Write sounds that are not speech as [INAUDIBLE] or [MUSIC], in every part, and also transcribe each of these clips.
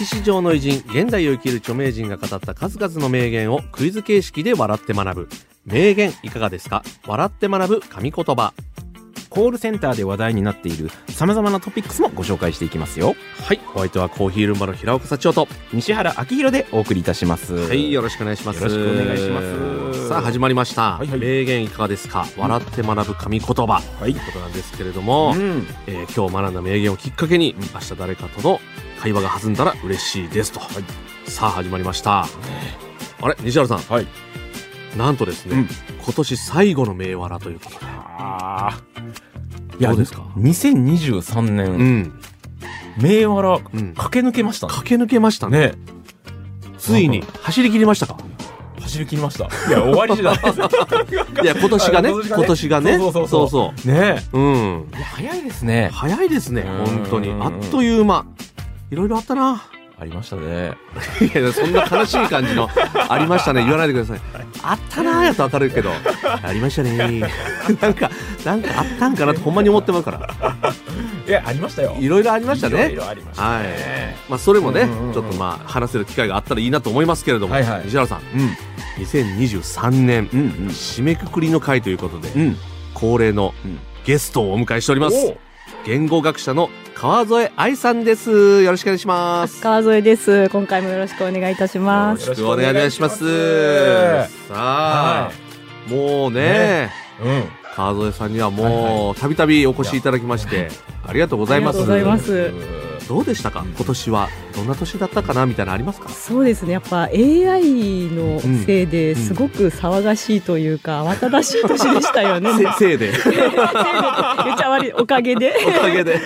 歴史上の偉人現代を生きる著名人が語った数々の名言をクイズ形式で笑って学ぶ。名言いかがですか？笑って学ぶ神言葉。コールセンターで話題になっている様々なトピックスもご紹介していきますよ。はい。お相手はコーヒールンバの平岡幸男と。西原明宏でお送りいたします。はいよろしくお願いします。よろしくお願いします。さあ始まりました、はいはい。名言いかがですか？笑って学ぶ神言葉、はい。ということなんですけれども、うん。えー今日学んだ名言をきっかけに明日誰かとの会話が弾んだら嬉しいですと、さあ始まりました。あれ？西原さん。はい。なんとですね、うん。今年最後の名笑ということで。ああどうですか？2023う年、ん、銘柄うん、駆け抜けましたね。駆け抜けましたね。ね。ついに。走り切りましたか？走り切りました。いや終わりじゃない。[LAUGHS] いや今年がね。[LAUGHS] あ今年がね。そうそうそうそそうねう。うん。いや早いですね。早いですねうん。本当に。あっという間いろいろあったな。ありましたね。[LAUGHS] いやそんな悲しい感じの [LAUGHS] ありましたね。言わないでください。あったなーやと明るいけど。ありましたね。[LAUGHS] なんかなんかあったんかなってほんまに思ってますから。いやありましたよ。いろいろありましたいろねいろありましたはい。ねまあそれもねうんうんうん。ちょっとまあ話せる機会があったらいいなと思いますけれども。はい。はい西原さん。うん。2023年うん締めくくりの回ということでうん。うん恒例のうん。ゲストをお迎えしております。お。言語学者の川添愛さんですよろしくお願いします川添です。今回もよろしくお願いいたします。よろしくお願いします。はさあ、もうねねうん川添さんにはもうたびたびお越しいただきまして、ありがとうございます。ありがとうございますどうでしたか？今年はどんな年だったかな？みたいなのありますか？そうですね。やっぱ AI のせいですごく騒がしいというか、慌ただしい年でしたよね。せせいで。[LAUGHS] せいおかげで。おかげで。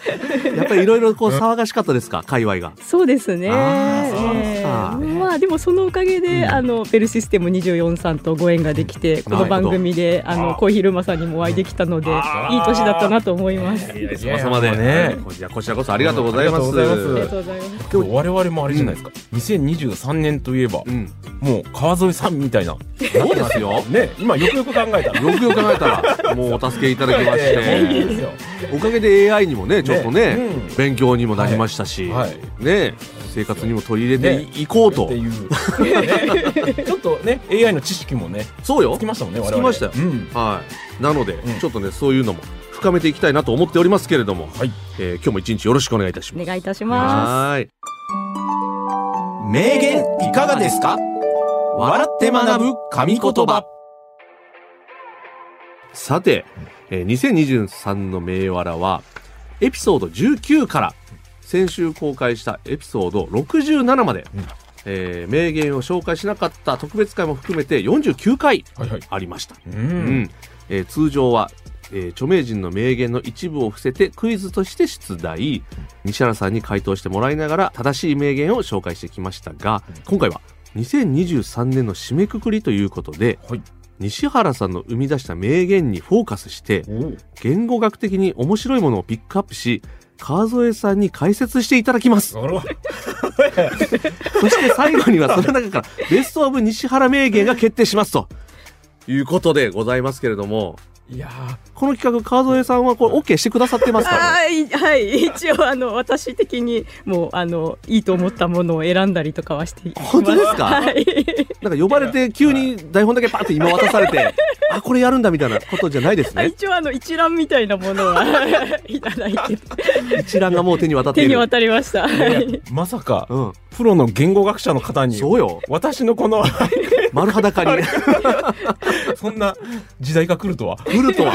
[LAUGHS] やっぱりいろいろこう騒がしかったですか？[LAUGHS] 界隈が。そうですね。まあでもそのおかげで、うん。あのベルシステム24さんとご縁ができて、この番組であのあコー。ヒールマさんにもお会いできたので、いい年だったなと思います。いや様々で。いやね。こちらこちらこそありがとうございます。うんありがとうございます。がとうございます。今日我々もあれじゃないですか、2023年といえば、うん。もう川添さんみたいな。そうですよ。ね。今よくよく考えたら。よくよく考えたら、[LAUGHS] もうお助けいただきまして、ですよおかげで AI にもね、ちょっとね、ねうん。勉強にもなりましたし、はい。ね、生活にも取り入れねていこうと。っていう、ね [LAUGHS] ちょっとね AI の知識もねそうよ。つき。ましたもんね我々つきました。ようん。はい。なので、うん。ちょっとね、そういうのも深めていきたいなと思っておりますけれども、はい。えー今日も一日よろしくお願いいたします。お願いいたしまはーい。名言いかがですか？笑って学ぶ神言葉。さて、えー2023の名わらは、エピソード19から、先週公開したエピソード67まで、うん。えー名言を紹介しなかった特別会も含めて49回ありました。ううん。んえー通常は、えー著名人の名言の一部を伏せてクイズとして出題。西原さんに回答してもらいながら正しい名言を紹介してきましたが今回は2023年の締めくくりということではい西原さんの生み出した名言にフォーカスしてお言語学的に面白いものをピックアップし川添さんに解説していただきます。そして最後にはその中からベストオブ西原名言が決定しますということでございますけれどもいやこの企画川添さんはこれ OK してくださってますかねはい、はい、一応あの私的にもうあのいいと思ったものを選んだりとかはしています。本当ですか？はい。なんか呼ばれて急に台本だけパッて今渡されて [LAUGHS] あこれやるんだみたいなことじゃないですね。一応あの一覧みたいなものは [LAUGHS] いただいて。一覧がもう手に渡っている。手に渡りました。はい。まさかうん。プロの言語学者の方にそうよ。私のこの [LAUGHS] 丸裸に。[LAUGHS] そんな時代が来るとは。来るとは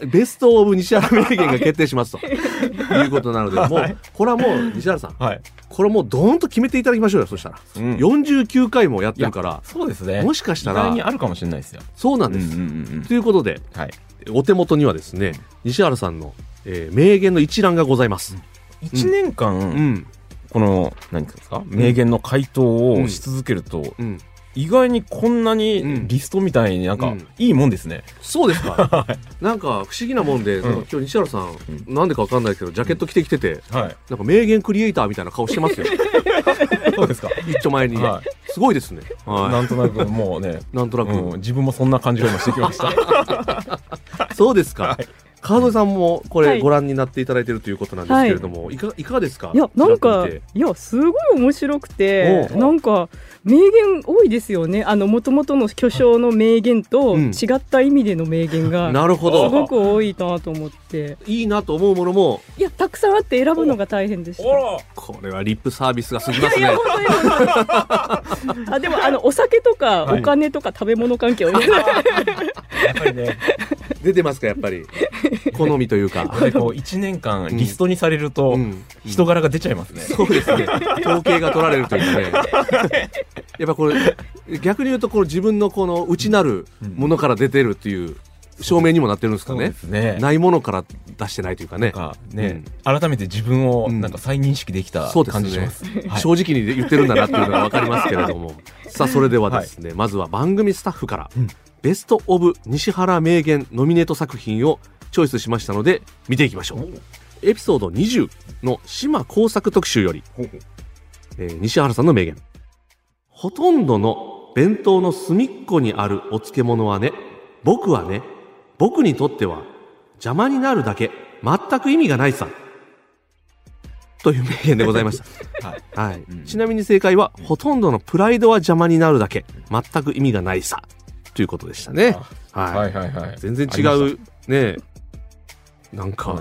ベストオブ西原名言が決定しますと。[LAUGHS] いうことなのでもうこれはもう西原さんはい、これもうドーンと決めていただきましょうよそしたら。うん。49回もやってるから。そうですね。もしかしたらにあるかもしれないですよ。そうなんです、うんうんうんということではい。お手元にはですね西原さんの、えー名言の一覧がございます、1年間、うん、この何ですか？名言の回答をし続けると、うん。意外にこんなうんにリストみたいになんかうんいいもんですね、そうですか。[LAUGHS] なんか不思議なもんで、なんか今日西原さん、なんでかわかんないけど、ジャケット着てきてて、はいなんか名言クリエイターみたいな顔してますよ。[LAUGHS] そうですか、一丁前に。はすごいですね。い、はなんとなくもうね、い。なんとなく。うん、自分もそんな感じが今してきました [LAUGHS] そうですか。はい川添さんもこはい。れご覧になっていただいてるということなんですけれども、い、かがいかがですか？いやなんかいやすごい面白くてなんか名言多いですよね。あの元々の巨匠の名言とうん。違った意味での名言がなるほすごど。く多いなと思っていいなと思うものも、いやたくさんあって選ぶのが大変でした。これはリップサービスが過ぎますね。[LAUGHS] あでもあのお酒とかはいお金とか食べ物関係を入れやっぱりね出てますか、やっぱり。好みというか。こう1年間リストにされるとうん人柄が出ちゃいますね、そうですね。統計が取られるというかね。[LAUGHS] やっぱこれ、逆に言うと、この自分のこの内なるものから出てるっていう証明にもなってるんですかね。ね。ないものから出してないというかね。なんかね、改めて自分をなんか再認識できた感じします。はい。正直に言ってるんだなっていうのが分かりますけれども。[LAUGHS] さあそれではですね、まずは番組スタッフから、うん。ベスト・オブ西原名言ノミネート作品をチョイスしましたので見ていきましょう。エピソード20の島工作特集より、えー西原さんの名言。ほとんどの弁当の隅っこにあるお漬物はね僕はね僕にとっては邪魔になるだけ全く意味がないさ。という名言でございました。[LAUGHS] はい。はい。うん。ちなみに正解は、ほとんどのプライドは邪魔になるだけ全く意味がないさ。ということでしたね、はい。はいはいはい。全然違うねなんか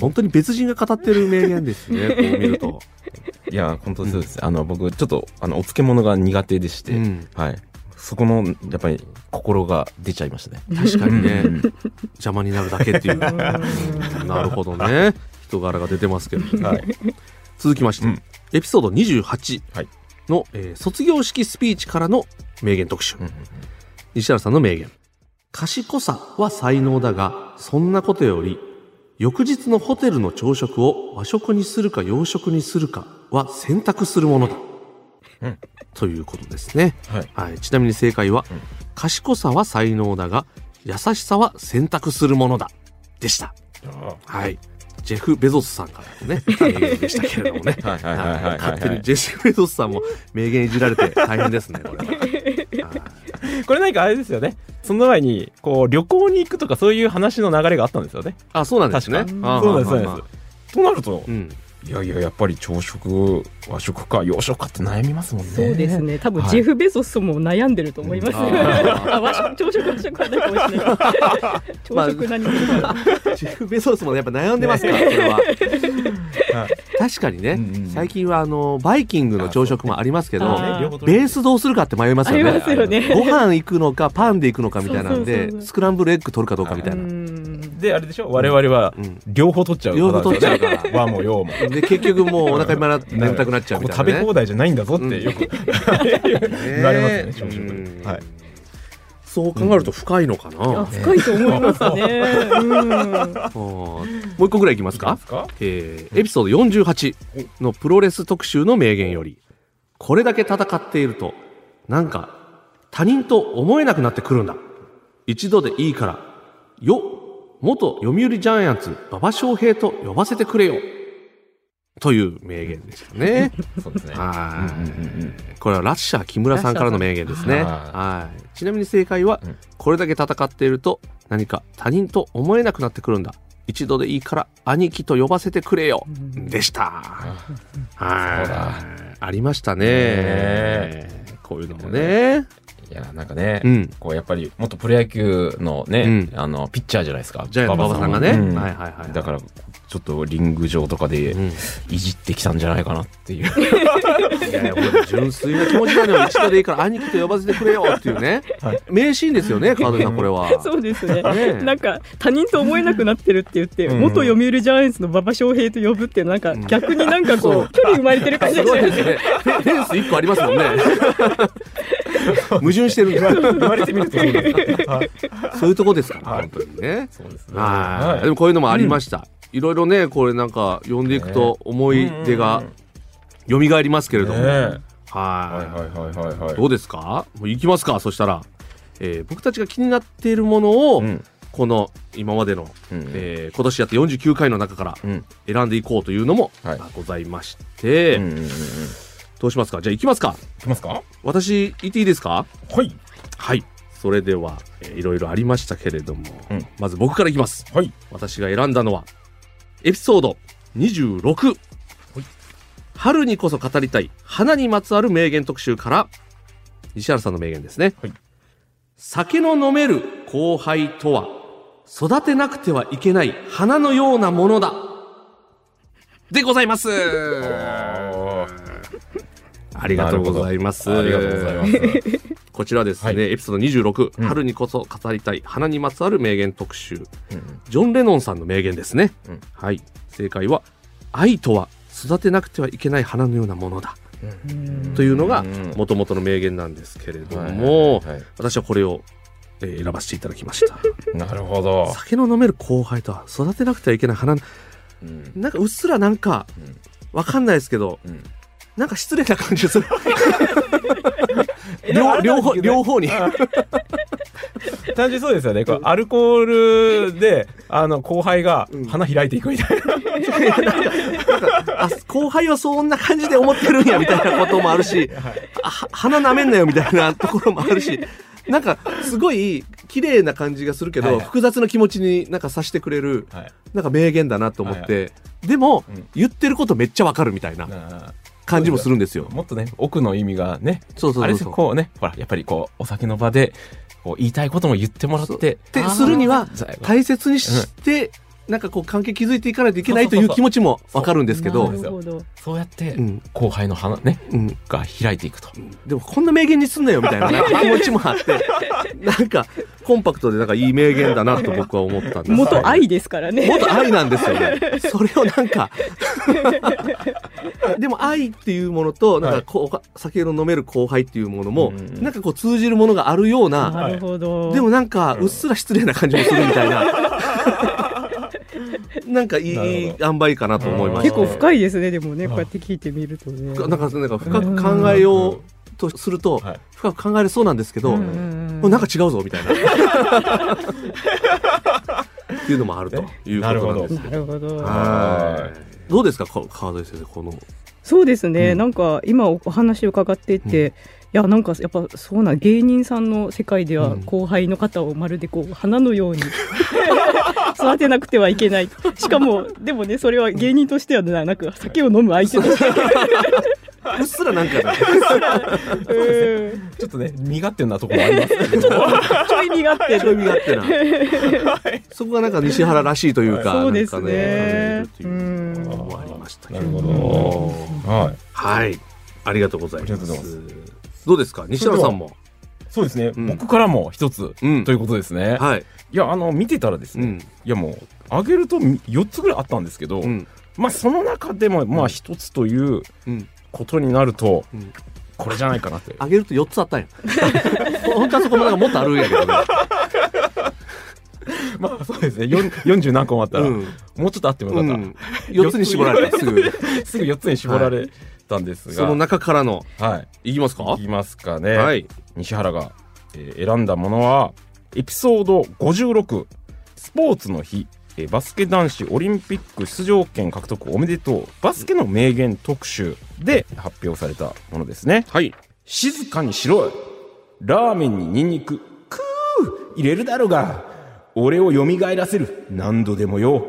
本当に別人が語ってる名言ですね。[LAUGHS] こう見ると、いや、本当そうです。あの、僕、ちょっと、あの、お漬物が苦手でして、うん。はい。そこの、やっぱり、心が出ちゃいましたね。確かにね。うん。邪魔になるだけっていう。なるほどね。人柄が出てますけど、はい。続きまして、うん。エピソード28はい。の、えー卒業式スピーチからの名言特集、うん。西原さんの名言。賢さは才能だが、そんなことより、翌日のホテルの朝食を和食にするか洋食にするかは選択するものだ。うんということですね。はい。はい。ちなみに正解は、うん賢さは才能だが、優しさは選択するものだ。でした。はい。ジェフ・ベゾスさんからのね、[LAUGHS] 名言でしたけれどもね。はいはいはいはいはい勝手にジェフ・ベゾスさんも名言いじられて大変ですね、これは。は [LAUGHS] いこれなんかあれですよね。その前に、こう、旅行に行くとかそういう話の流れがあったんですよね。あ、そうなんですね。そうなんです、そうあなんです。となるとう、ん。いやいや、やっぱり朝食、和食か洋食かって悩みますもんね。そうですね。多分はいジェフ・ベゾスも悩んでると思います。うんああ、和食、朝食、和食はないかもしれない。[LAUGHS] 朝食何するか。ジェフ・ベゾスもやっぱ悩んでますから、それは。[LAUGHS] 確かにね、うんうん最近はあの、バイキングの朝食もありますけど、ベースどうするかって迷いますよありね。ますよね。ご飯行くのか、パンで行くのかみたいなんそうそうでそう、スクランブルエッグ取るかどうかみたいな。うんで、あれでしょ？我々はうん両方取っちゃう。両方取っちゃうから [LAUGHS] 和も洋も。で、結局もうお腹いっぱいになって眠たくなっちゃうみたいな、ね。食べ放題じゃないんだぞってよく [LAUGHS] 言われますね、朝食。はい。そう考えると深いのかな。いや深いと思いますね。うん。もう一個ぐらいいきますか？か？えーエピソード48のプロレス特集の名言より、これだけ戦っていると、なんか他人と思えなくなってくるんだ。一度でいいから、よ、元読売ジャイアンツ、馬場翔平と呼ばせてくれよ。という名言でしたね。そうですね。はいうんうんうんうんこれはラッシャー木村さんからの名言ですね。はい。ちなみに正解は、うんこれだけ戦っていると何か他人と思えなくなってくるんだ。一度でいいから兄貴と呼ばせてくれよ。でした。はだい。ありましたねね。こういうのもね。いや、なんかね、うん。こうやっぱり元プロ野球のね、うんあの、ピッチャーじゃないですか。ジャイアント馬場さんがね。うんはいはいはい。だから、ちょっとリング上とかでうん、いじってきたんじゃないかなっていう。[LAUGHS] いやいや、これ純粋な気持ちなのよ。一度でいいから兄貴と呼ばせてくれよっていうね。はい名シーンですよね、[LAUGHS] 川上さん、これは。そうですね。ねえなんか他人と思えなくなってるって言って、うん元読売ジャイアンツの馬場翔平と呼ぶってなんかん逆になんかそうこう距離生まれてる感じすですよね。ごいですね。フェンス一個ありますもんね。矛盾してるんですよ言われてみるとそういそういうとこですから、はい本当にね。そうですね。はい。でもこういうのもありました。いろいろね、これなんか読んでいくと思い出が蘇りますけれども、ね。はい。はいはいはいはいはい。どうですか？もう行きますか？そしたら、えー僕たちが気になっているものを、うん。この今までの、うんえー今年やって49回の中からうん。選んでいこうというのも、はい。あございまして、うんうんうんどうしますか？じゃあ行きますか。きますか？私言っていいですか？はい。はい。それでは、えーいろいろありましたけれども、うん。まず僕からいきます。はい。私が選んだのはエピソード26、春にこそ語りたい花にまつわる名言特集から西原さんの名言ですね、はい。酒の飲める後輩とは育てなくてはいけない花のようなものだ。でございますあありがとうございます。ありがとうございます。こちらですね、はい。エピソード26、うん。春にこそ語りたい花にまつわる名言特集。うん。ジョン・レノンさんの名言ですね、うん。はい。正解は愛とは育てなくてはいけない花のようなものだ。というのがうんもともとの名言なんですけれども、はいはいはい私はこれを、えー選ばせていただきました。[LAUGHS] なるほど。酒の飲める後輩とは育てなくてはいけない花うん。なんかうっすらなんかうん。わかんないですけどうんなんか失礼な感じがす [LAUGHS] る両両方両方に。[LAUGHS] 単純にそうですよね。こうアルコールで、あの、後輩がうん。花開いていくみたいな。あ後輩はそんな感じで思ってるんやみたいなこともあるし [LAUGHS] あは鼻舐めんなよみたいなところもあるしなんかすごい綺麗な感じがするけど、はいはい。複雑な気持ちになんかさしてくれるはい。なんか名言だなと思って、でも、うん。言ってることめっちゃわかるみたいな。あ感じもするんですよ。ー。もっとね、奥の意味がね、あれですよ、そうそう。そうそう。こうね、ほら、やっぱりこう、お酒の場で、こう、言いたいことも言ってもらって、ってするには大切にして、なんかこう関係築いていかないといけないという気持ちもわかるんですけなど、るほど。そうやってうん。後輩の花ね、うん、が開いていくと。でもこんな名言にすんなよみたいな気持ちもあって、なんかコンパクトでなんかいい名言だなと僕は思ったんです。元愛ですからね元愛なんですよね。[LAUGHS] それをなんか [LAUGHS] でも愛っていうものとなんかこう酒の飲める後輩っていうものもうんなんかこう通じるものがあるような。なるほどでもなんかうっすら失礼な感じもするみたいな。[LAUGHS] なんかいいほ塩梅かなと思いました。結構深いですねでもねはいこうやって聞いてみるとねなんかなんか深く考えようとするとはい。深く考えれそうなんですけど、うん。なんか違うぞみたいな。[LAUGHS] っていうのもあるということなんですなるほど。はい。どうですか、こ川添先生、この。そうですね、うん。なんか今お話を伺っていて、いやなんかやっぱそうな芸人さんの世界ではうん。後輩の方をまるでこう花のように [LAUGHS] 育てなくてはいけない。しかもでもねそれは芸人としてはななく酒を飲む相手としてうっすらなんかね、うんちょっとね、身勝手なところもありますけど。ちょい身勝手ちょい身勝手な。そこがなんか西原らしいというか、そうですね感じるというのもありましたけどなるほも。ど。はい。はい。ありがとうございます。どうですか？西原さんも。そうですね、うん僕からも一つ、うんということですね。はい。いや、あの、見てたらですね、うん。いやもう、あげると4つぐらいあったんですけど、うん。まあその中でも、まあ一つといううん。ことになると、うんこれじゃないかなって。あげると4つあったんや。本当はそこもなんかもっとあるんやけどね。まあそうですね、4 40何個もあったら、うん。もうちょっとあってもよかった。うん。4つに絞られた、すぐ。すぐ4つに絞られたんですが、その中からの、はい。いきますか？いきますかね。はい。西原が、えー選んだものは、エピソード56、スポーツの日、えーバスケ男子オリンピック出場権獲得おめでとう、バスケの名言特集で発表されたものですね。はい。静かにしろよラーメンにニンニク、くー入れるだろうが、俺を蘇らせる、何度でもよ。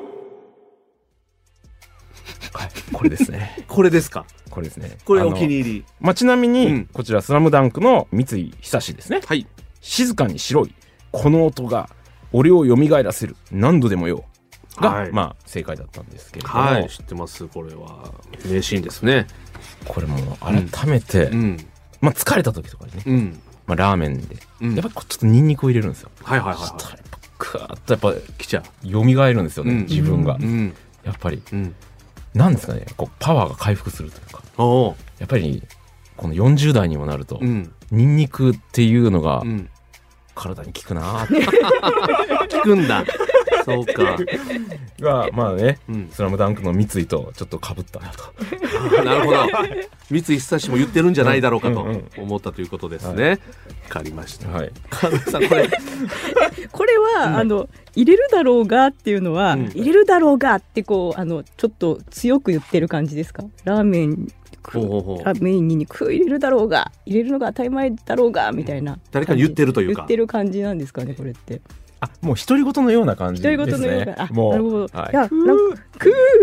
はい、これですね。[LAUGHS] これですか？これですね。これお気に入り。まあ、ちなみに、うんこちら、スラムダンクの三井久志ですね。はい。静かにしろい。この音が、俺を蘇らせる。何度でもよ。が、はいまあ、正解だったんですけれども、はい。知ってます、これは。名シーンですね。これも改めて、うん。まあ、疲れた時とかにね、うん。まあ、ラーメンで、うんやっぱりちょっとニンニクを入れるんですよ。はいはいはらやっぱ、クッとやっぱ、い。来ちゃ蘇るんですよう。ね、うん自分が。うん。やっぱり、うん。なんですかね、こう、パワーが回復するというか、やっぱり、この40代にもなると、うん。ニンニクっていうのがうん。体に効くなーって [LAUGHS] 聞くんだ。そうか。[LAUGHS] が、まあね、うん。スラムダンクの三井とちょっと被ったなと。あ [LAUGHS] なるほど。三井久志も言ってるんじゃないだろうかとうんうん思ったということですね。わ、かりました。はい。川添さんこれ。[LAUGHS] これは、あの入れるだろうがっていうのは、うん。入れるだろうがってこうあのちょっと強く言ってる感じですか？ラーメンほうほうほう。ラーメンに肉入れるだろうが入れるのが当たり前だろうがみたいな誰かに言ってるというか。言ってる感じなんですかねこれって。あもう独り言のような感じ独ですね。り言のような、あもうなるほど、はい。い、やク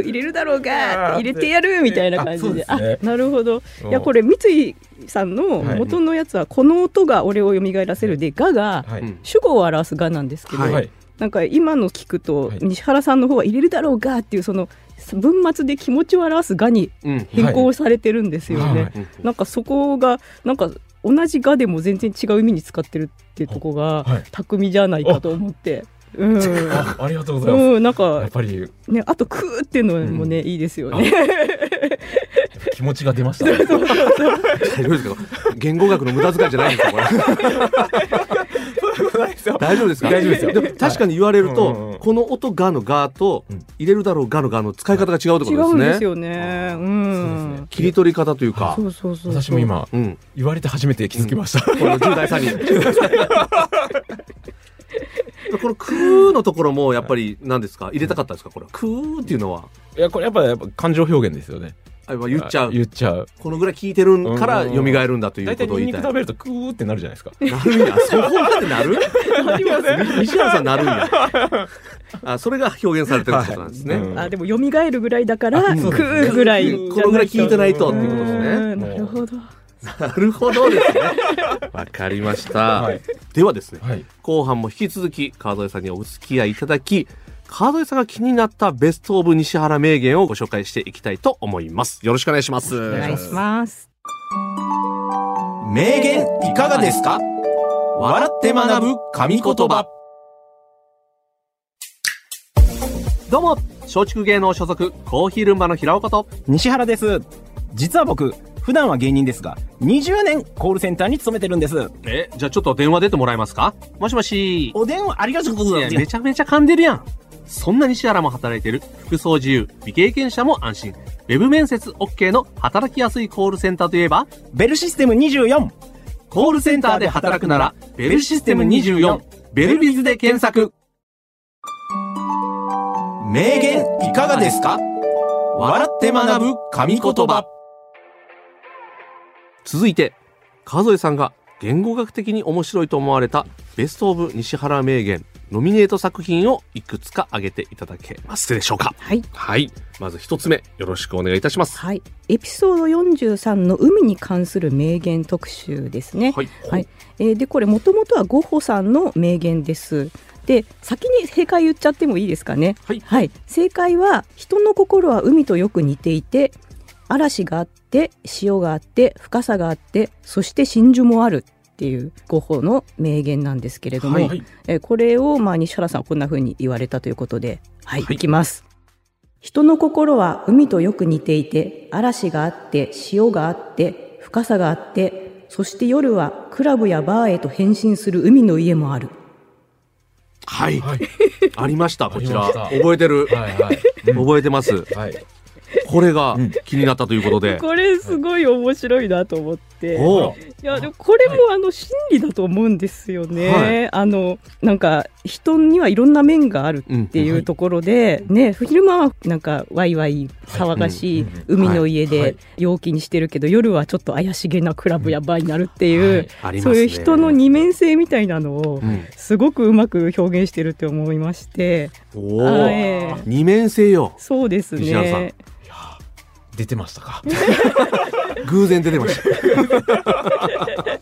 ー。入れるだろうが入れてやるみたいな感じで。あね。なるほど。いやこれ三井さんのはい。元のやつはこの音が俺を蘇らせるで「が」がはい、うん主語を表す「が」なんですけど、はいはいなんか今の聞くと、はい。西原さんの方は入れるだろうがっていうその文末で気持ちを表すがにうん。変更されてるんですよね。なんかそこがなんか同じがでも全然違う意味に使ってるっていうとこがはい。巧みじゃないかと思って。うん、あありがとうございます、うん、なんやかっぱり。ね、あとクーっていうのもね、いいですよね。気持ちが出ましたね。[LAUGHS] 言語学の無駄遣いじゃないんですかこれ大丈夫ですか？大丈夫ですよ。も確かに言われると、はいうんうん。この音がのがとうん入れるだろうがのがの使い方が違うってこと違ですね。うんですよね。うそうですんね。切り取り方というか。そうそうそう。私も。今うん。言われて初めて気づきました、この10代さんに。この「[LAUGHS] クー」のところもやっぱり何ですか？入れたかったですか？これ「クー」っていうのは。いやこれやっぱやっぱ感情表現ですよねあ言っちゃう。言っちゃう。このぐらい聞いてるから蘇るんだということを言いたい。食べるとクーってなるじゃないですか。なるんや。そこまでなる？[LAUGHS] 西原さんなるんや。あそれが表現されてることなんですね、はいうん。あ、でも蘇るぐらいだから、あクーぐらい。このぐらい聞いてないとっていうことですね。うん。なるほど。なるほどですね。わかりました、はい。ではですねはい。後半も引き続き川添さんにお付き合いいただき川添さんが気になったベストオブ西原名言をご紹介していきたいと思いますよろしくお願いしますお願いします。名言いかがですか？笑って学ぶ神言葉どうも松竹芸能所属コーヒールンバの平岡と西原です。実は僕、普段は芸人ですが、20年コールセンターに勤めてるんです。えじゃあちょっと電話出てもらえますか？もしもしお電話ありがとうございます。めちゃめちゃ噛んでるやんそんな西原も働いてる。服装自由。未経験者も安心。ウェブ面接 OK の働きやすいコールセンターといえばベルシステム24。コールセンターで働くならベルシステム24ベルビズで検索。名言いかがですか？笑って学ぶ神言葉。続いて川添さんが言語学的に面白いと思われたベストオブ西原名言ノミネート作品をいくつか挙げていただけますでしょうか？はい。はいまず一つ目よろしくお願いいたしますはい。エピソード43の海に関する名言特集ですね。はいはい。えーで、これもともとはゴッホさんの名言です。で、先に正解言っちゃってもいいですかね？はい正解は、人の心は海とよく似ていて、嵐があって、潮があって、深さがあって、そして真珠もあるっていうゴッホの名言なんですけれども、はい。えーこれを、まあ、西原さんはこんな風に言われたということで、はい、はい。いきます。人の心は海とよく似ていて、嵐があって、潮があって、深さがあって、そして夜はクラブやバーへと変身する海の家もある。はい、はい。[LAUGHS] ありましたこちら。覚えてる。はいはい。覚えてます。はいこれがうん。気になったということで、[LAUGHS] これすごい面白いなと思って。おう。いやでもこれもあの真理だと思うんですよね。はい。あのなんか人にはいろんな面があるうんっていうところで、ね昼間はなんかワイワイ騒がしい海の家はい。はい。で陽気にしてるけど、夜はちょっと怪しげなクラブやバーになるっていう、はい。ね。そういう人の二面性みたいなのをうん。すごくうまく表現してるって思いまして、おおあええ二面性よ。そうですね。出てましたか？[LAUGHS] 偶然出てました。[LAUGHS]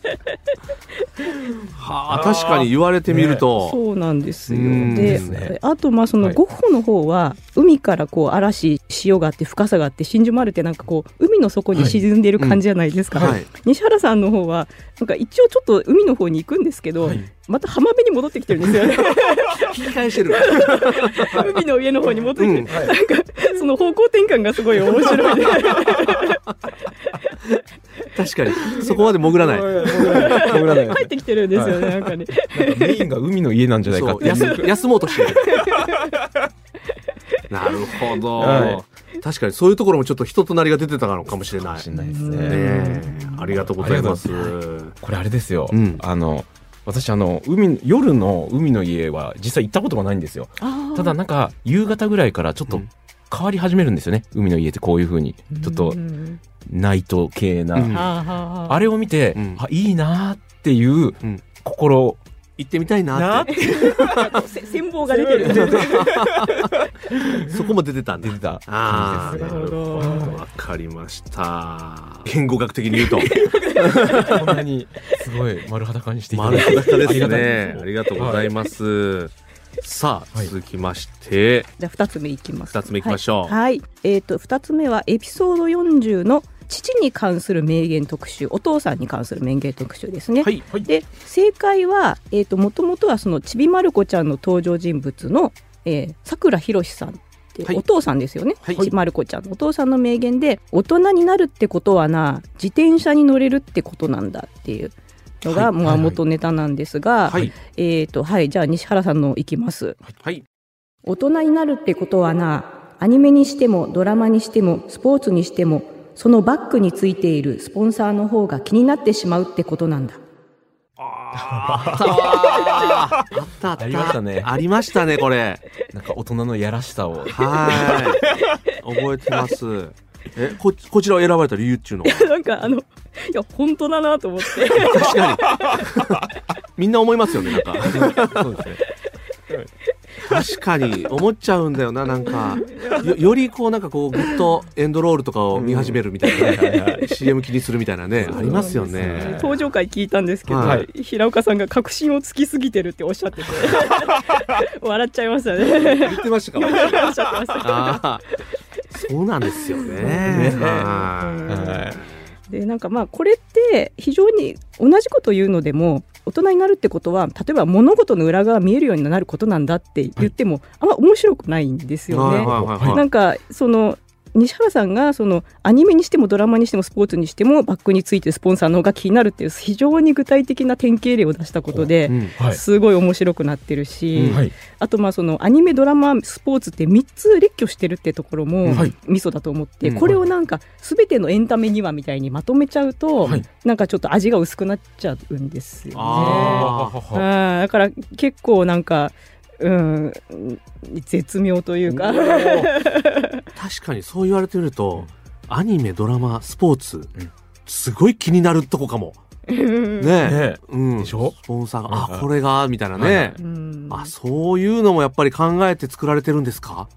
はあ。確かに言われてみると、そうなんですよ。うん。でですね。あとまあそのはい。ゴッホの方は海からこう嵐潮があって深さがあって真珠もあるってなんかこう海の底に沈んでいる感じじゃないですか。はい。西原さんの方はなんか一応ちょっと海の方に行くんですけど、はい。また浜辺に戻ってきてるんですよね。引き返してる、海の上の方に戻ってきて、うん。なんかその方向転換がすごい面白いね。確かに。そこまで潜らない。[LAUGHS] 潜らない。[LAUGHS] 帰ってきてるんですよね。なんかね。メインが海の家なんじゃないか。っていう。休休もうとしてる。[LAUGHS] なるほど、は確かにそういうところもちょっと人となりが出てたのかもしれない。ありがとうございます。これあれですよ。うん。あの私あの海夜の海の家は実際行ったことがないんですよ。ただなんか夕方ぐらいからちょっとうん変わり始めるんですよね。海の家ってこういう風に。ちょっとうんナイト系な。うん。はあれを見て、うん。あいいなーっていううん。心行ってみたいなって。[LAUGHS] が出てる。[LAUGHS] そこも出てた出てた。ああなるほど。わかりました。言語学的に言うと。[LAUGHS] こんなにすごい丸裸にしていただ丸いて。裸ですね。ありがとうございますさあはい続きましてじゃあ二つ目いきます。二つ目いきましょうはい。はいえっ、と二つ目はエピソード40の父に関する名言特集、お父さんに関する名言特集ですね。はいはいで正解はえっ、ともともとはそのちびまる子ちゃんの登場人物のえーさくらひろしさんってはいお父さんですよね。はいちびまる子ちゃんのお父さんの名言で大人になるってことはな自転車に乗れるってことなんだっていうのが、元ネタなんですが、はい。えっ、とはいじゃあ西原さんのいきます。はい。大人になるってことはなアニメにしてもドラマにしてもスポーツにしてもそのバックについているスポンサーの方が気になってしまうってことなんだ。あったわー。あったあった。ありましたね。ありましたねこれ。なんか大人のやらしさを。はい。覚えてますえここちらを選ばれた理由っていうのは？なんかあのいや本当だなと思って。確かに。[LAUGHS] みんな思いますよねなんか。そうですね。確かに思っちゃうんだよななんか。よよりこうなんかこうグッとエンドロールとかを見始めるみたいなね、CM 気にするみたいなねありますよね。登場回聞いたんですけど、はい。平岡さんが確信をつきすぎてるっておっしゃってて [LAUGHS] 笑っちゃいましたね。言ってましたか？[LAUGHS] そうなんですよね。[LAUGHS] でなんかまあこれって非常に同じこと言うのでも大人になるってことは例えば物事の裏側見えるようになることなんだって言っても、あんま面白くないんですよね。はいはいはいはい。なんかその西原さんがそのアニメにしてもドラマにしてもスポーツにしてもバックについてるスポンサーの方が気になるっていう非常に具体的な典型例を出したことで、すごい面白くなってるし、あとまあそのアニメドラマスポーツって3つ列挙してるってところもはい。ミソだと思って、うんこれをなんか全てのエンタメにはみたいにまとめちゃうと、はい。なんかちょっと味が薄くなっちゃうんですよね。だから結構なんか、うん、絶妙というか。確かにそう言われてみるとアニメドラマスポーツ、すごい気になるとこかもねえうん、でしょスポンサーが、あこれがみたいなね、あそういうのもやっぱり考えて作られてるんですか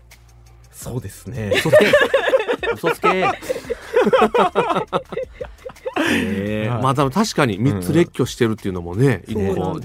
そうですね嘘つけ嘘つけまあでも確かに3つ列挙してるっていうのもね、うん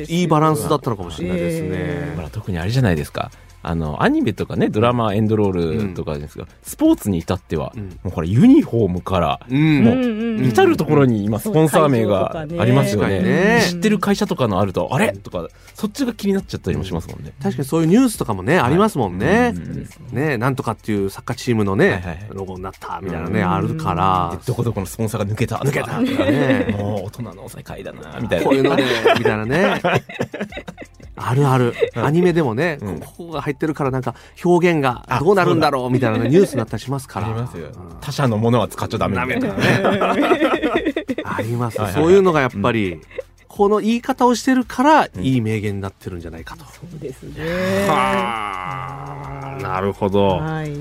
いいバランスだったのかもしれないですね。えほら特にあれじゃないですかあのアニメとかねドラマエンドロールとかですが、スポーツに至っては、うん。もうこれユニフォームからうん。もううん至る所に今スポンサー名がありますよね。ね。知ってる会社とかのあるとあれ？とかそっちが気になっちゃったりもしますもんね、確かにそういうニュースとかもね、ありますもんね。うん。ねなんとかっていうサッカーチームのね、はいはいはい。ロゴになったみたいなね、うん。あるから。で、どこどこのスポンサーが抜けた抜けた。とかね、[LAUGHS] もう大人の世界だなみたいな。こういうので、みたいなね。[LAUGHS] あるある。アニメでもね、うん。ここが入ってるからなんか表現がどうなるんだろうみたいなねニュースになったりしますから。ありますようん他社のものは使っちゃダメみたいなダね。[LAUGHS] あります、はいはいはいそういうのがやっぱり、この言い方をしてるから、いい名言になってるんじゃないかと。そうですね。はあ、なるほど。はい。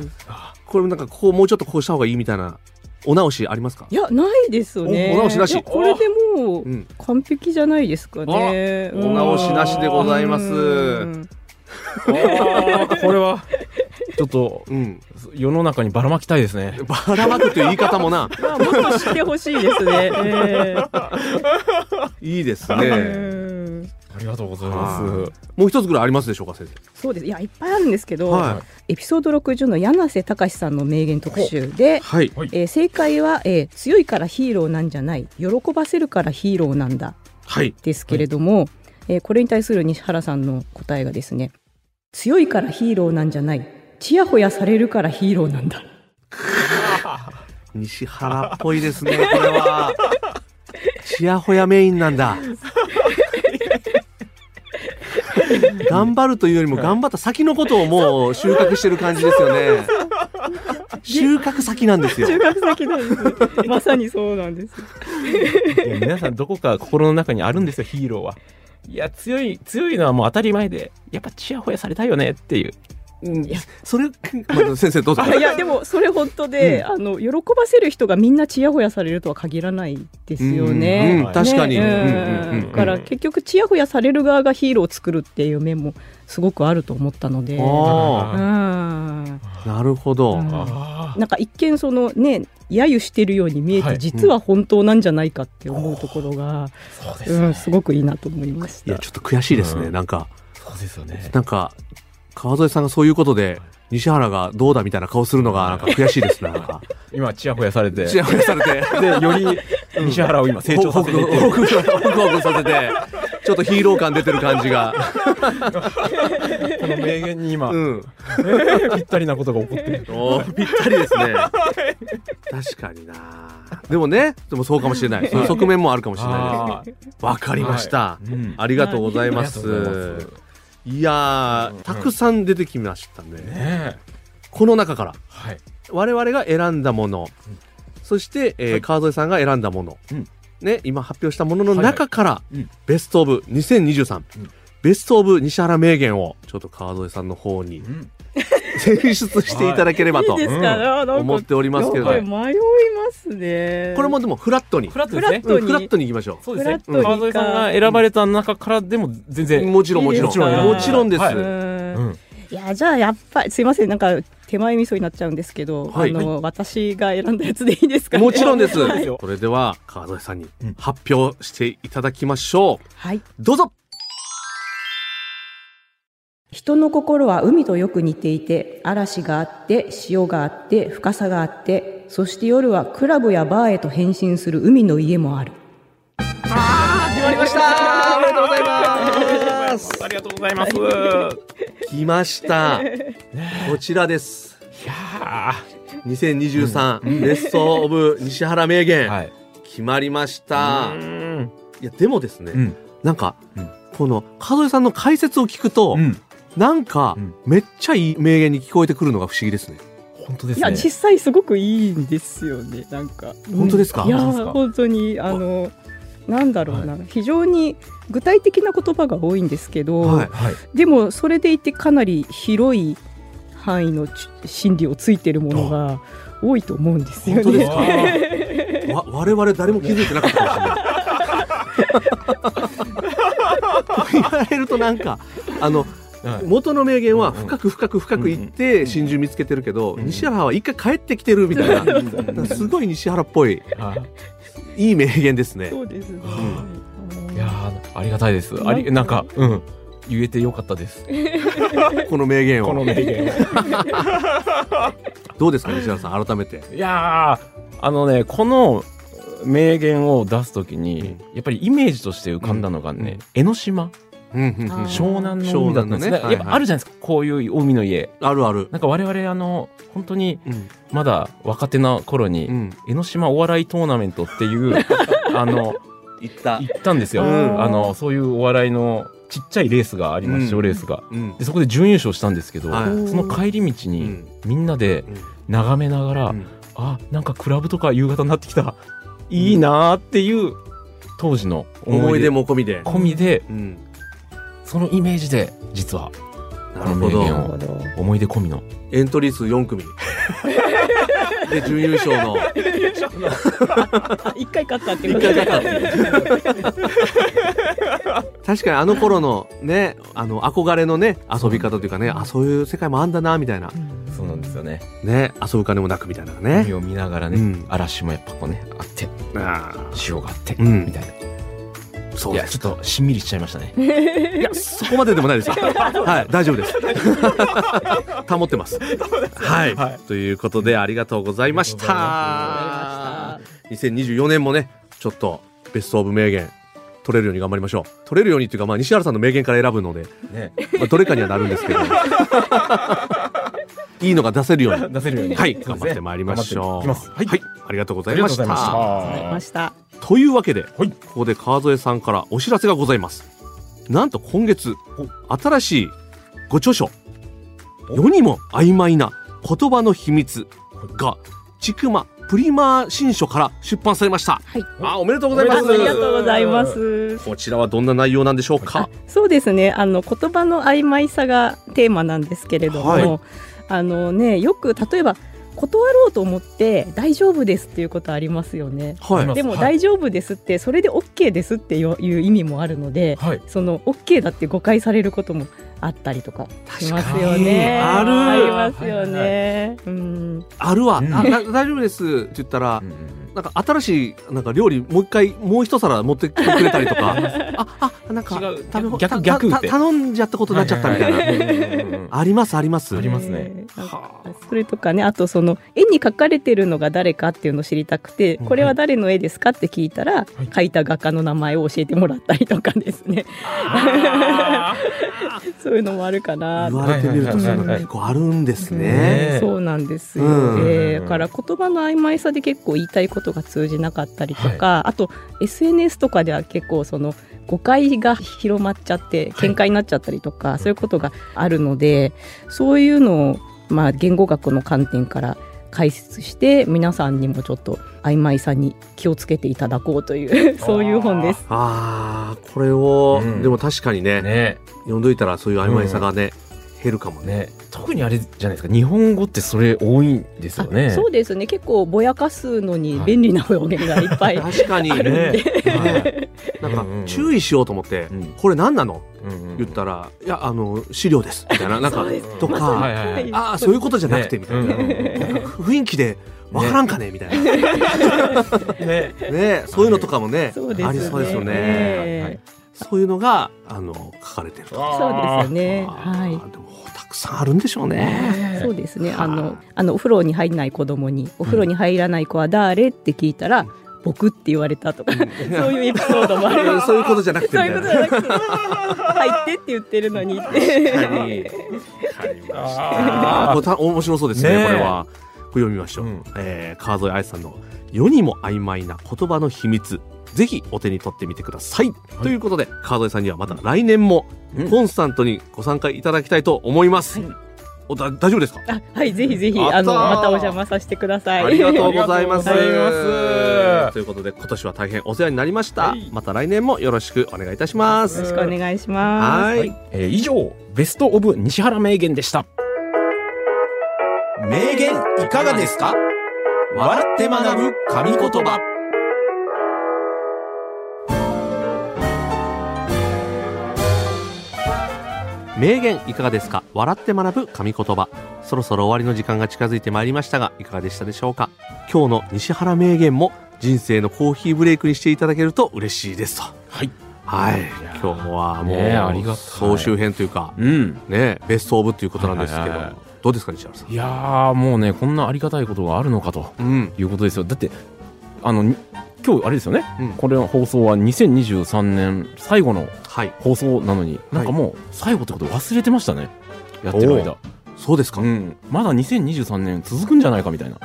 これなんかこうもうちょっとこうした方がいいみたいなお直しありますか？いやないですよね。おお直しなしこれでもううん完璧じゃないですかね。あお直しなしでございます [LAUGHS] これはちょっとうん。世の中にばらまきたいですねばらまくという言い方もな、[LAUGHS] まあもっと知ってほしいですね。えいいですえね。うんありがとうございまはすもう一つぐらいありますでしょうか、先そうです。いやいっぱいあるんですけど、はエピソード60の柳瀬隆さんの名言特集で生。。はい。えー正解は、えー強いからヒーローなんじゃない喜ばせるからヒーローなんだはい。ですけれども、えーこれに対する西原さんの答えがですね強いからヒーローなんじゃないちやほやされるからヒーローなんだ西原っぽいですね、これは。ちやほやメインなんだ。頑張るというよりも頑張った先のことをもう収穫してる感じですよね。収穫先なんですよ。中学先なんです。まさにそうなんです。皆さんどこか心の中にあるんですよヒーローはいや強い強いのはもう当たり前でやっぱチヤホヤされたいよねっていう。うん。それ、まあ先生どうぞ。あいやでもそれ本当で、あの喜ばせる人がみんなちやほやされるとは限らないですよね。うんうん確かに。ねうんうんうん。だから結局ちやほやされる側がヒーローを作るっていう面もすごくあると思ったので。なるほど。うん。あなんか一見そのね揶揄してるように見えて、はい。実は本当なんじゃないかって思うところが、そうですね。うん、すごくいいなと思いました。いや、。ちょっと悔しいですね。うん。なんか、そうですよね。なんか、川添さんがそういうことで、西原がどうだみたいな顔するのが、なんか悔しいですね。なんか、今チヤホヤされてちやほやされて。でより西原を今成長させていってホクホクさせて、ちょっとヒーロー感出てる感じが。この名言に今、うん。ぴったりなことが起こってるおーぴったりですね。確かにな。でもね、でもそうかもしれない。そういう側面もあるかもしれないあです。わかりました。うんありがとうございまありがとうございますす。いやー、たくさん出てきましたね。ねえ。この中から、はい。我々が選んだもの、そして、えーはい。川添さんが選んだもの、うん。ね、今発表したものの中から、いうん。ベストオブ2023、うん。ベストオブ西原名言を、ちょっと川添さんの方に。うん選出していただければと思っておりますけれど、迷いますね。これもでもフラットに、フラットですねフラットに行きましょそうですね。川添さんが選ばれた中からでも全う。然もちろんもちろん。もちろん。です。はい。やじゃあやっぱりすいません。なんか手前味噌になっちゃうんですけど、はい。あの、私が選んだやつでいいですか、ね、もちろんです。はい、それでは川添さんにうん発表していただきましょう。はい。どうぞ人の心は海とよく似ていて嵐があって潮があって深さがあってそして夜はクラブやバーへと変身する海の家もある。決まりました。おめでとうございますありがとうございます。[LAUGHS] 来ました。こちらです。いや2023、ベストオブ西原名言、ーはい。決まりました。うん。いや、でもですね、うん。なんか、うん。この、門井さんの解説を聞くと、うんなんか、うん。めっちゃいい名言に聞こえてくるのが不思議ですね。いや本当ですね。実際すごくいいんですよね。なんか。本当ですか？いや本当にあのなんだろうな、非常に具体的な言葉が多いんですけど、はい。はい。でもそれでいてかなり広い範囲のち心理をついてるものが多いと思うんですよね。本当ですか？わ我々誰も気づいてなかったかもしれない。と [LAUGHS] 言われるとなんか、あの、はい元の名言は深く深く深くいって真珠見つけてるけど、うん西原は一回帰ってきてるみたいな、すごい西原っぽい。はい。いい名言ですね。そうですね。いやーありがたいです。ありなんかうん。言えてよかったです。[LAUGHS] この名言を。この名言 [LAUGHS] どうですか西原さん改めて。いやーあのねこの名言を出すときに、やっぱりイメージとして浮かんだのがね、江ノ島湘南の海だったんですね。ねはいはいやっぱあるじゃないですかこういう海の家。あるある。なんか我々あの本当にうん。まだ若手な頃に、うん。江ノ島お笑いトーナメントっていう [LAUGHS] あの言った。行ったんですよ、うん。あのそういうお笑いのちっちゃいレースがありまうん。す賞、レースが。うん。でそこで準優勝したんですけど、はい。その帰り道にうん。みんなで眺めながら、うん。あなんかクラブとか夕方になってきた。いいなーっていう当時の思い出。思い出も込みで。込みでうん。そのイメージで実はなるほこの名言ど。を思い出込みのエントリー数4組。[LAUGHS] で、準優勝の。あ [LAUGHS] 一回勝ったって一回勝った確かにあの頃のね、あの憧れのね、遊び方というかね、あ、そういう世界もあんだな、みたいな。そうなんですよねね、遊ぶ金もなくみたいなね海。を見ながらね、うん嵐もやっぱこうねあってあ潮があって、うんみたいなあ、そういや。ちょっとしんみりしちゃいましたね [LAUGHS] いや、そこまででもないですよ。はい、大丈夫です。[LAUGHS] 保ってます。はい、はいということで、ありがとうございました。2024年もね、ちょっとベストオブ名言。取れるように頑張りましょう。取れるようにっていうか、まあ、西原さんの名言から選ぶので、ねまあ、どれかにはなるんですけど。[LAUGHS] いいのが出せるように。[LAUGHS] 出せるように。はい、頑張ってまいりましょう。頑張っていきます。はい、ありがとうござあいました。りがとうございうわけで、はい。ここで川添さんからお知らせがございます。なんと今月、新しいご著書、世にも曖昧な言葉の秘密、がちくまプリマ新書から出版されました。はい。あおめでとうございあます。ありがとうございます。こちらはどんな内容なんでしょうか？そうですね。あの言葉の曖昧さがテーマなんですけれども、はいあのねよく例えば断ろうと思って大丈夫ですっていうことありますよね。はい。でもはい。大丈夫ですってそれで OK ですっていういう意味もあるので、はい。その OK だって誤解されることもあったりとかしますよ確ね。あある。りますよね。うん。あるわ、うん。大丈夫ですって言ったら、なんか新しいなんか料理もう一回もう一皿持ってきてくれたりとか。[LAUGHS] ああなんか食べ逆た逆って。た頼んじゃったことになっちゃったみたいな、なありますあります。ありますね。えーなんかそれとかねあとその絵に描かれてるのが誰かっていうのを知りたくてうんこれは誰の絵ですかって聞いたら描い。た画家の名前を教えてもらったりとかですね。[LAUGHS] そういうのもあるかな。言われてみるとそういうのはいはいはい。結構あるんですね。ねそうなんですよ、うん。えーだから言葉の曖昧さで結構言いたいことが通じなかったりとか、あと SNS とかでは結構その誤解が広まっちゃって喧嘩になっちゃったりとか、そういうことがあるのでそういうのを、まあ、言語学の観点から解説して皆さんにもちょっと曖昧さに気をつけていただこうという [LAUGHS] そういう本です。ああこれを、うん。でも確かにねね。読んどいたらそういう曖昧さがね、減るかもね。ね特にあれじゃないですか。日本語ってそれ多いんですよね。あそうですね。結構ぼやかすのにはい。便利な表現がいっぱい [LAUGHS] 確かにあるんで、ねなんか注意しようと思って、うん。これ何なの？うんうん言ったら、いやあの資料です。みたいな。なんかとか、はいはいはいはいああそういうことじゃなくてみたいな、なんか雰囲気でわからんかね？みたいな。ね。ね。そういうのとかもねありそうですよね、ええ。はいそういうのがあの書かれてると。そうですよねあはいーでもたくさんあるんでしょうね。そうですね。はああの、あのお風呂に入らない子供に、お風呂に入らない子は誰？って聞いたら、僕って言われたとか、そういうエピソードもあります。[LAUGHS] そういうことじゃなくてそういうことじゃなくて、入ってって言ってるのにって。確かに。あーこれた面白そうですねねえこれは。これ読みましょう。うんえー川添愛さんの世にも曖昧な言葉の秘密。ぜひお手に取ってみてください。ということで川添さんにはまた来年もうんコンスタントにご参加いただきたいと思います。はいおだ大丈夫ですか？あはい、ぜひぜひ、あの、またお邪魔させてください。ありがとうございます。ありがとうございますということで今年は大変お世話になりました。はいまた来年もよろしくお願いいたします。よろしくお願いします。はい。えー以上ベストオブ西原名言でした名言いかがですか？笑って学ぶ神言葉名言いかがですか？笑って学ぶ神言葉。そろそろ終わりの時間が近づいてまいりましたがいかがでしたでしょうか？今日の西原名言も人生のコーヒーブレイクにしていただけると嬉しいですと。はい。はい。やー。今日はもう、ねえありが総集編というかうん。ねベストオブということなんですけど、はいはいはい。どうですか西原さん？いやーもうねこんなありがたいことがあるのかとうん。いうことですよ。だってあのに今日あれですよね、うん。これの放送は2023年最後のはい。放送なのになんかもう最後ってこと忘れてましたね。やってる間。そうですか、うん。まだ2023年続くんじゃないかみたいな。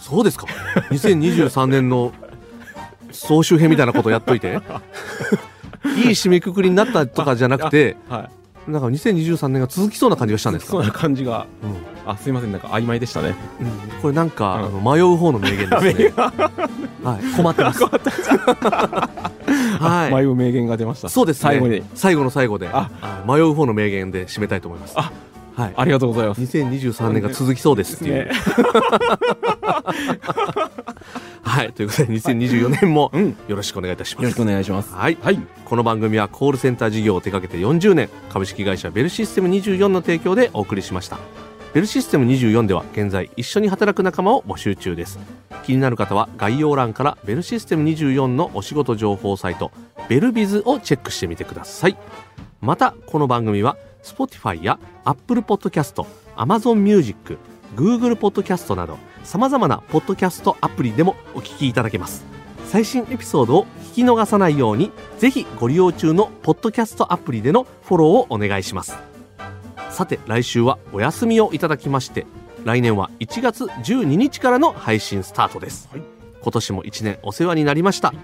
そうですか？[LAUGHS] 2023年の総集編みたいなことやっといて。[LAUGHS] いい締めくくりになったとかじゃなくてはいなんか2023年が続きそうな感じがしたんですか？そうな感じが。うん。あすいません。なんか曖昧でしたね。うん。これなんか、うん。あの迷う方の名言ですね。[LAUGHS] はい、困ってます。[LAUGHS] はい。迷う名言が出ました。そうですね。最後に。最後の最後で、迷う方の名言で締めたいと思います。あはい。ありがとうございます2023年が続きそうですっていう。ね [LAUGHS] はい。ということで、2024年もうんよろしくお願いいたします。よろしくお願いしますはい。はいこの番組はコールセンター事業を手掛けて40年、株式会社ベルシステム24の提供でお送りしました。ベルシステム24では現在一緒に働く仲間を募集中です。気になる方は概要欄からベルシステム24のお仕事情報サイト、ベルビズをチェックしてみてください。また、この番組は Spotify や Apple Podcast、Amazon Music、Google Podcast など様々なポッドキャストアプリでもお聞きいただけます。最新エピソードを聞き逃さないようにぜひご利用中のポッドキャストアプリでのフォローをお願いします。さて来週はお休みをいただきまして来年は1月12日からの配信スタートです、はい。今年も1年お世話になりました。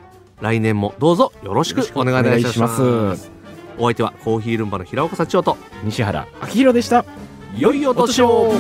来年もどうぞよろしくお願いいたしますお相手はコーヒールンバの平岡幸男と西原明宏でした。良いお年を